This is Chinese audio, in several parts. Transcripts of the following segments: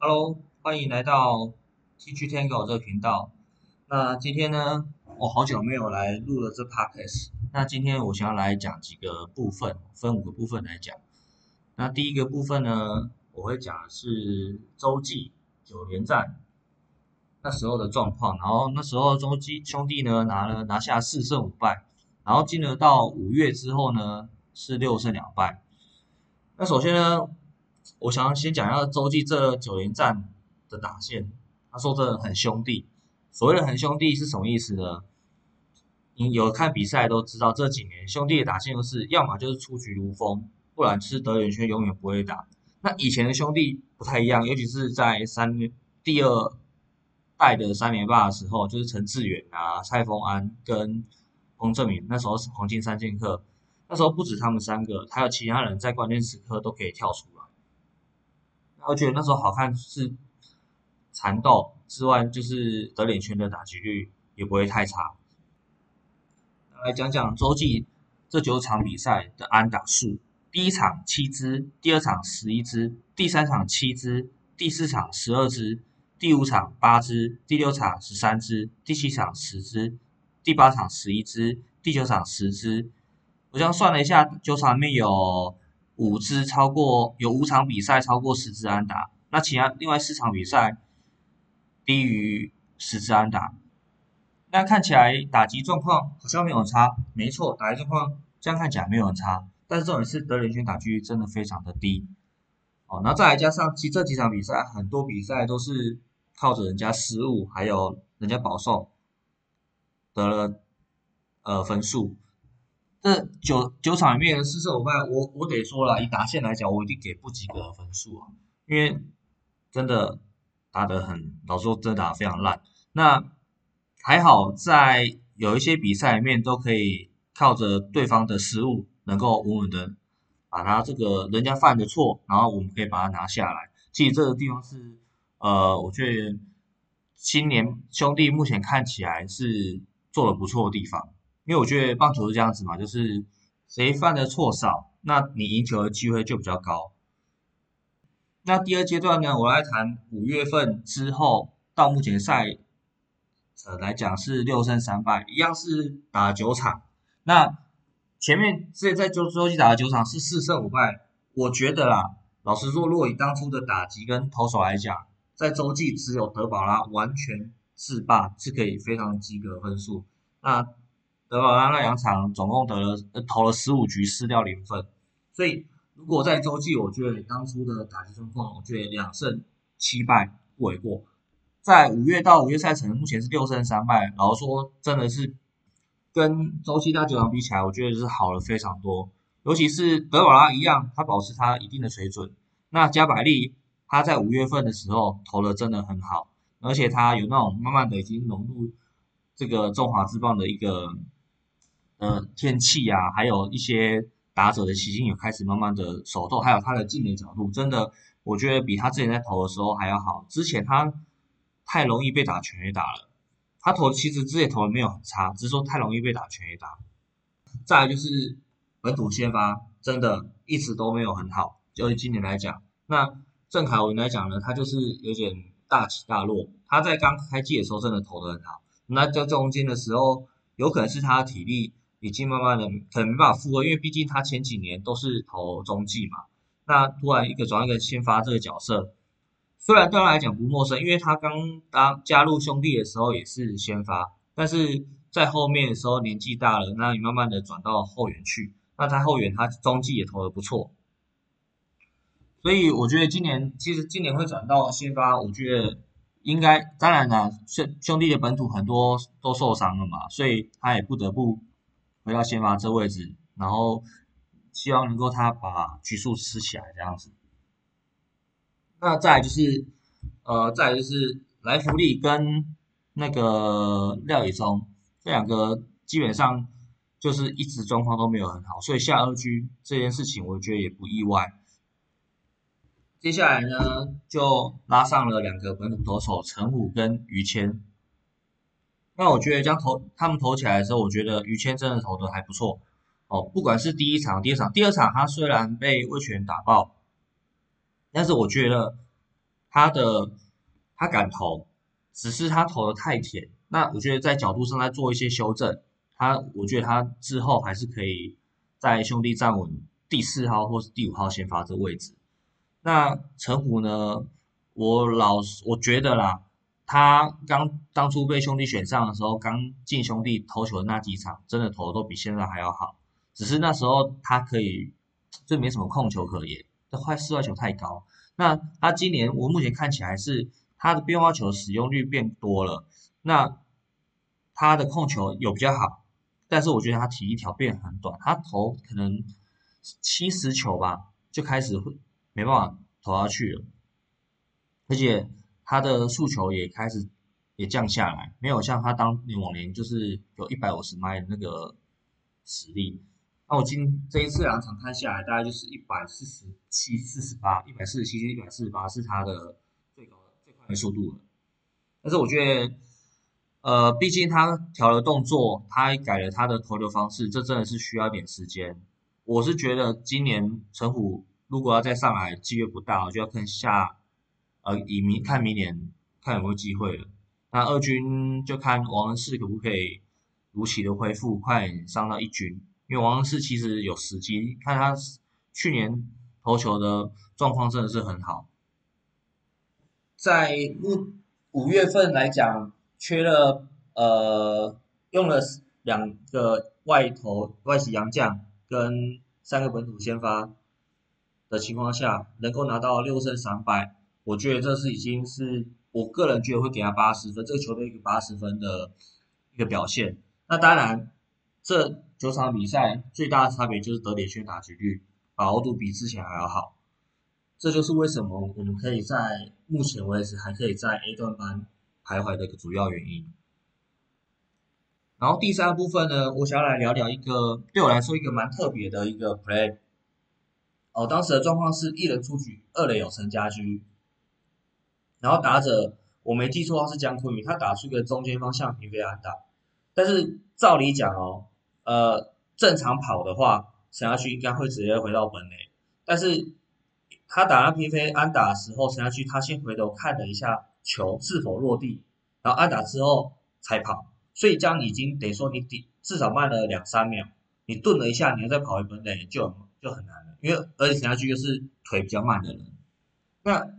Hello，欢迎来到 TG Tango 这个频道。那今天呢，我好久没有来录了这 podcast。那今天我想要来讲几个部分，分五个部分来讲。那第一个部分呢，我会讲的是洲际九连战那时候的状况。然后那时候洲际兄弟呢拿了拿下四胜五败，然后进了到五月之后呢是六胜两败。那首先呢。我想要先讲一下洲际这九连战的打线。他说这很兄弟，所谓的很兄弟是什么意思呢？你有看比赛都知道，这几年兄弟的打线都是要么就是出局如风，不然就是德联圈永远不会打。那以前的兄弟不太一样，尤其是在三第二代的三连霸的时候，就是陈志远啊、蔡峰安跟洪正明，那时候是黄金三剑客，那时候不止他们三个，还有其他人在关键时刻都可以跳出来。我觉得那时候好看是缠斗之外，就是德脸圈的打击率也不会太差。来讲讲洲际这九场比赛的安打数：第一场七支，第二场十一支，第三场七支，第四场十二支，第五场八支，第六场十三支，第七场十支，第八场十一支，第九场十支。我这样算了一下，九场里面有。五支超过有五场比赛超过十支安打，那其他另外四场比赛低于十支安打，那看起来打击状况好像没有差，没错，打击状况这样看起来没有很差，但是重点是德联圈打击率真的非常的低，哦，那再来加上其这几场比赛很多比赛都是靠着人家失误，还有人家保送得了呃分数。这九九场里面四胜五败，我我得说了，以打线来讲，我一定给不及格的分数啊，因为真的打得很，老说真的打得非常烂。那还好在有一些比赛里面都可以靠着对方的失误，能够稳稳的把他这个人家犯的错，然后我们可以把它拿下来。其实这个地方是呃，我觉得青年兄弟目前看起来是做的不错的地方。因为我觉得棒球是这样子嘛，就是谁犯的错少，那你赢球的机会就比较高。那第二阶段呢，我来谈五月份之后到目前赛呃来讲是六胜三败，一样是打九场。那前面这在周周期打了九场是四胜五败，我觉得啦，老实说，若以当初的打击跟投手来讲，在洲际只有德保拉完全制霸是可以非常及格分数。那德保拉那两场总共得了投了十五局失掉零分，所以如果在洲际，我觉得当初的打击状况，我觉得两胜七败不为过。在五月到五月赛程，目前是六胜三败，老实说真的是跟周期大九场比起来，我觉得是好了非常多。尤其是德保拉一样，他保持他一定的水准。那加百利他在五月份的时候投的真的很好，而且他有那种慢慢的已经融入这个中华之棒的一个。呃，天气啊，还有一些打者的习性，有开始慢慢的手透，还有他的进垒角度，真的，我觉得比他之前在投的时候还要好。之前他太容易被打全垒打了，他投其实之前投的没有很差，只是说太容易被打全垒打。再来就是本土先发，真的一直都没有很好，就以今年来讲，那郑凯文来讲呢，他就是有点大起大落。他在刚开季的时候真的投的很好，那在中间的时候，有可能是他的体力。已经慢慢的可能没办法复合，因为毕竟他前几年都是投中继嘛。那突然一个转一个先发这个角色，虽然对他来讲不陌生，因为他刚当加入兄弟的时候也是先发，但是在后面的时候年纪大了，那你慢慢的转到后援去。那在后援他中继也投的不错，所以我觉得今年其实今年会转到先发，我觉得应该当然啦，兄兄弟的本土很多都受伤了嘛，所以他也不得不。回到先发这位置，然后希望能够他把局数吃起来这样子。那再就是，呃，再就是莱弗利跟那个廖以松这两个基本上就是一直状况都没有很好，所以下二局这件事情我觉得也不意外。接下来呢，就拉上了两个本土投手陈武跟于谦。那我觉得将投他们投起来的时候，我觉得于谦真的投的还不错哦。不管是第一场、第二场，第二场他虽然被魏权打爆，但是我觉得他的他敢投，只是他投的太甜。那我觉得在角度上再做一些修正，他我觉得他之后还是可以在兄弟站稳第四号或是第五号先发这位置。那陈虎呢？我老我觉得啦，他刚当初被兄弟选上的时候，刚进兄弟投球的那几场，真的投的都比现在还要好。只是那时候他可以就没什么控球可言，这坏室外球太高。那他今年我目前看起来是他的变化球使用率变多了，那他的控球有比较好，但是我觉得他体力条变很短，他投可能七十球吧就开始会没办法投下去了。而且他的诉求也开始也降下来，没有像他当年往年就是有一百五十迈的那个实力。那我今这一次两场看下来，大概就是一百四十七、四十八，一百四十七一百四十八是他的最高最快的速度了。但是我觉得，呃，毕竟他调了动作，他改了他的投球方式，这真的是需要一点时间。我是觉得今年陈虎如果要再上来，机会不大，就要看下。呃，以明看明年看有没有机会了。那二军就看王恩世可不可以如期的恢复，快点上到一军。因为王恩世其实有时机，看他去年投球的状况真的是很好。在五五月份来讲，缺了呃用了两个外投外籍洋将跟三个本土先发的情况下，能够拿到六胜三败。我觉得这是已经是我个人觉得会给他八十分，这个球队一个八十分的一个表现。那当然，这九场比赛最大的差别就是得点圈打击率把握度比之前还要好。这就是为什么我们可以在目前为止还可以在 A 段班徘徊的一个主要原因。然后第三部分呢，我想要来聊聊一个对我来说一个蛮特别的一个 play。哦，当时的状况是一人出局，二垒有陈家驹。然后打者，我没记错，他是江坤宇，他打出一个中间方向平飞安打。但是照理讲哦，呃，正常跑的话，陈家驹应该会直接回到本垒。但是他打那平飞安打的时候，陈家驹他先回头看了一下球是否落地，然后安打之后才跑。所以这样已经等于说你顶至少慢了两三秒，你顿了一下，你要再跑回本垒就就很难了。因为而且陈家驹又是腿比较慢的人，那。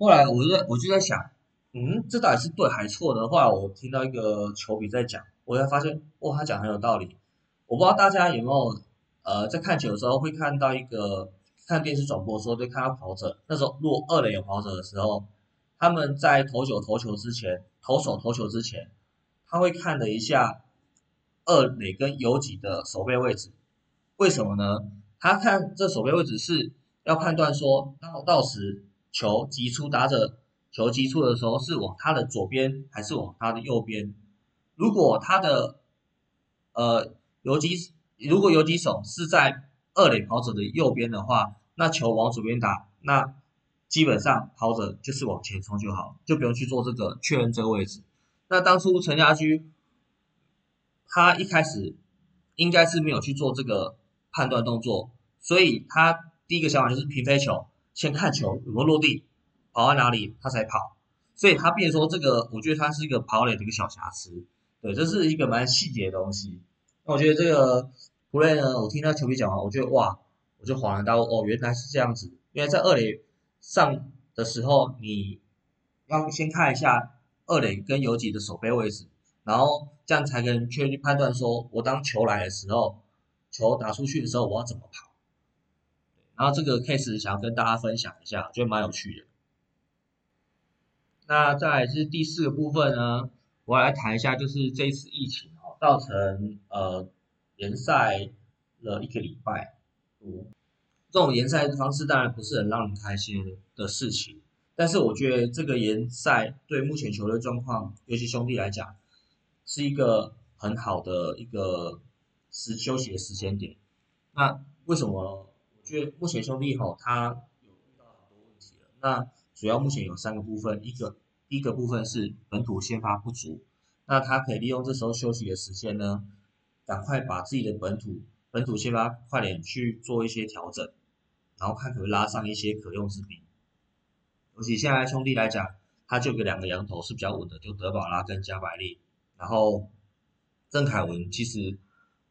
后来我就在我就在想，嗯，这到底是对还是错的？话我听到一个球迷在讲，我才发现，哇，他讲很有道理。我不知道大家有没有，呃，在看球的时候会看到一个看电视转播的时候，就看到跑者，那时候如果二垒有跑者的时候，他们在投球投球之前，投手投球之前，他会看了一下二垒跟游击的守备位置。为什么呢？他看这守备位置是要判断说，到到时。球击出，打者球击出的时候是往他的左边还是往他的右边？如果他的呃游击如果游击手是在二垒跑者的右边的话，那球往左边打，那基本上跑者就是往前冲就好，就不用去做这个确认这个位置。那当初陈家驹他一开始应该是没有去做这个判断动作，所以他第一个想法就是平飞球。先看球有没有落地，跑到哪里他才跑，所以他变说这个，我觉得他是一个跑垒的一个小瑕疵，对，这是一个蛮细节的东西。那我觉得这个 play 呢，我听到球迷讲完，我觉得哇，我就恍然大悟，哦，原来是这样子。因为在二垒上的时候，你要先看一下二垒跟游击的守备位置，然后这样才能确定判断说，我当球来的时候，球打出去的时候，我要怎么跑。然后这个 case 想要跟大家分享一下，觉得蛮有趣的。那再来是第四个部分呢，我来谈一下，就是这次疫情哦，造成呃延赛了一个礼拜多。这种延赛的方式当然不是很让人开心的事情，但是我觉得这个延赛对目前球队状况，尤其兄弟来讲，是一个很好的一个时休息的时间点。那为什么？觉得目前兄弟哈，他有遇到很多问题了。那主要目前有三个部分，一个一个部分是本土先发不足，那他可以利用这时候休息的时间呢，赶快把自己的本土本土先发快点去做一些调整，然后看可以拉上一些可用之兵。尤其现在兄弟来讲，他就有两个羊头是比较稳的，就德保拉跟加百利。然后郑凯文其实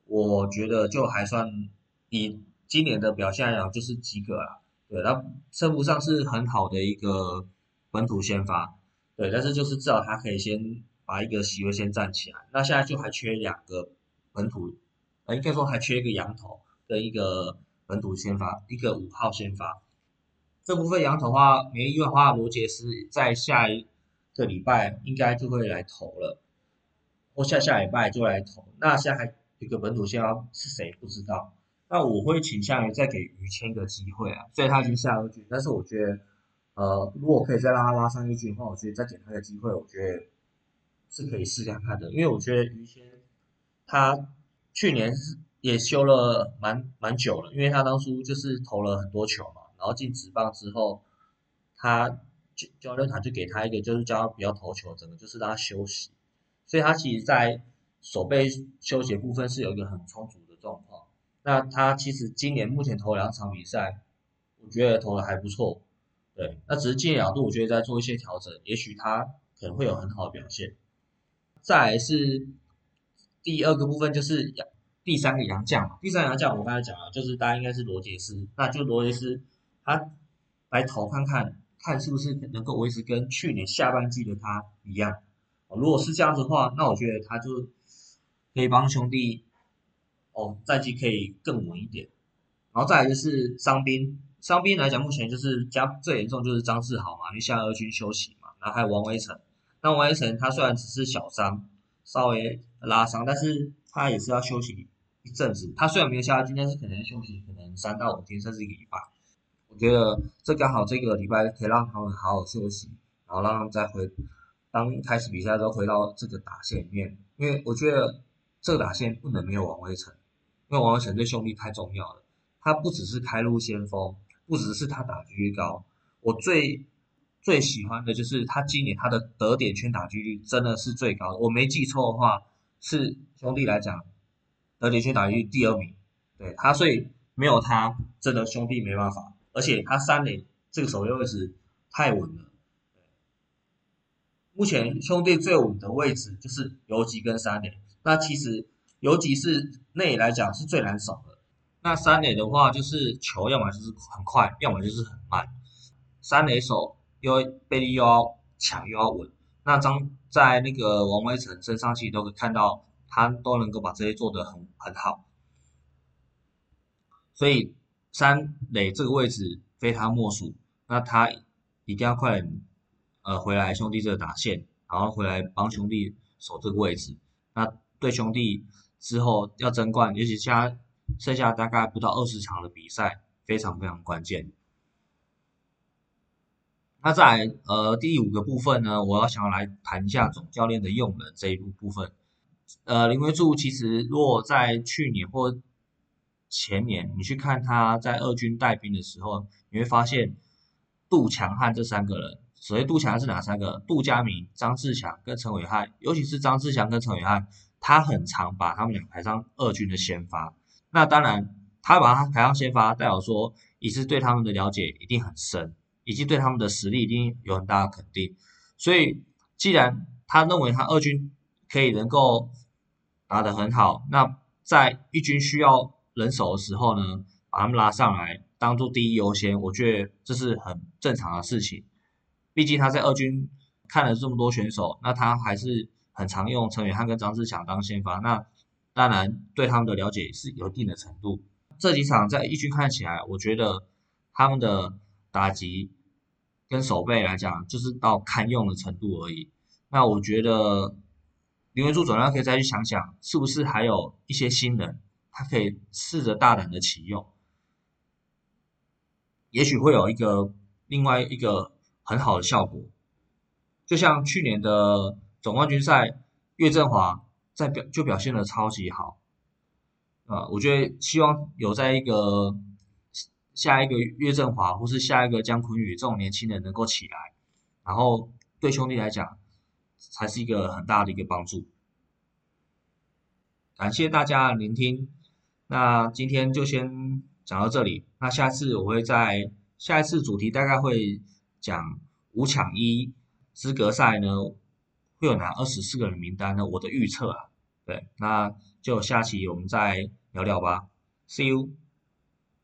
我觉得就还算以今年的表现啊就是及格啦，对，他称不上是很好的一个本土先发，对，但是就是至少他可以先把一个席位先站起来。那现在就还缺两个本土，呃，应该说还缺一个羊头跟一个本土先发，一个五号先发。这部分羊头的话，没意外的话，罗杰斯在下一个礼拜应该就会来投了，或下下礼拜就来投。那现在还一个本土先发是谁不知道？那我会倾向于再给于谦一个机会啊，虽然他已经下二局，但是我觉得，呃，如果可以再让他拉上一局的话，我觉得再给他个机会，我觉得是可以试看看的。因为我觉得于谦他去年是也休了蛮蛮久了，因为他当初就是投了很多球嘛。然后进职棒之后，他教教练团就给他一个，就是教他不要投球，整个就是让他休息。所以他其实，在手背休息部分是有一个很充足的。那他其实今年目前投两场比赛，我觉得投的还不错。对，那只是进角度，我觉得在做一些调整，也许他可能会有很好的表现。再来是第二个部分，就是第三个洋将。第三个洋将我刚才讲了，就是大家应该是罗杰斯，那就罗杰斯。他来投看看，看是不是能够维持跟去年下半季的他一样。如果是这样子的话，那我觉得他就可以帮兄弟哦，战绩可以更稳一点。然后再来就是伤兵，伤兵来讲，目前就是加最严重就是张志豪嘛，因为下二军休息嘛。然后还有王威成，那王威成他虽然只是小伤，稍微拉伤，但是他也是要休息一阵子。他虽然没有下二军，但是可能休息可能三到五天，甚至一个礼拜。我觉得这刚好这个礼拜可以让他们好好休息，然后让他们再回当开始比赛都回到这个打线里面。因为我觉得这个打线不能没有王威成，因为王威成对兄弟太重要了。他不只是开路先锋，不只是他打击率高，我最最喜欢的就是他今年他的得点圈打击率真的是最高。我没记错的话，是兄弟来讲得点圈打击率第二名。对他，所以没有他，真的兄弟没办法。而且他三垒这个守备位置太稳了，目前兄弟最稳的位置就是游击跟三垒。那其实游击是内来讲是最难守的，那三垒的话就是球要么就是很快，要么就是很慢。三垒手又背力又要强又要稳。那张在那个王威成身上其实都可以看到，他都能够把这些做得很很好，所以。三垒这个位置非他莫属，那他一定要快点呃回来兄弟这个打线，然后回来帮兄弟守这个位置。那对兄弟之后要争冠，尤其加剩下大概不到二十场的比赛，非常非常关键。那在呃第五个部分呢，我要想要来谈一下总教练的用人这一部部分。呃林威柱其实如果在去年或前年你去看他在二军带兵的时候，你会发现杜强汉这三个人，所谓杜强是哪三个？杜佳明、张志强跟陈伟汉，尤其是张志强跟陈伟汉，他很常把他们俩排上二军的先发。那当然，他把他排上先发，代表说也是对他们的了解一定很深，以及对他们的实力一定有很大的肯定。所以，既然他认为他二军可以能够打得很好，那在一军需要。人手的时候呢，把他们拉上来当做第一优先，我觉得这是很正常的事情。毕竟他在二军看了这么多选手，那他还是很常用陈宇汉跟张志强当先发，那当然对他们的了解是有一定的程度。这几场在一军看起来，我觉得他们的打击跟守备来讲，就是到堪用的程度而已。那我觉得林文柱总要可以再去想想，是不是还有一些新人。他可以试着大胆的启用，也许会有一个另外一个很好的效果。就像去年的总冠军赛，岳振华在表就表现的超级好，啊，我觉得希望有在一个下一个岳振华或是下一个姜昆宇这种年轻人能够起来，然后对兄弟来讲，才是一个很大的一个帮助。感谢大家聆听。那今天就先讲到这里。那下次我会在下一次主题大概会讲五抢一资格赛呢，会有哪二十四个人名单呢？我的预测啊，对，那就下期我们再聊聊吧，See you。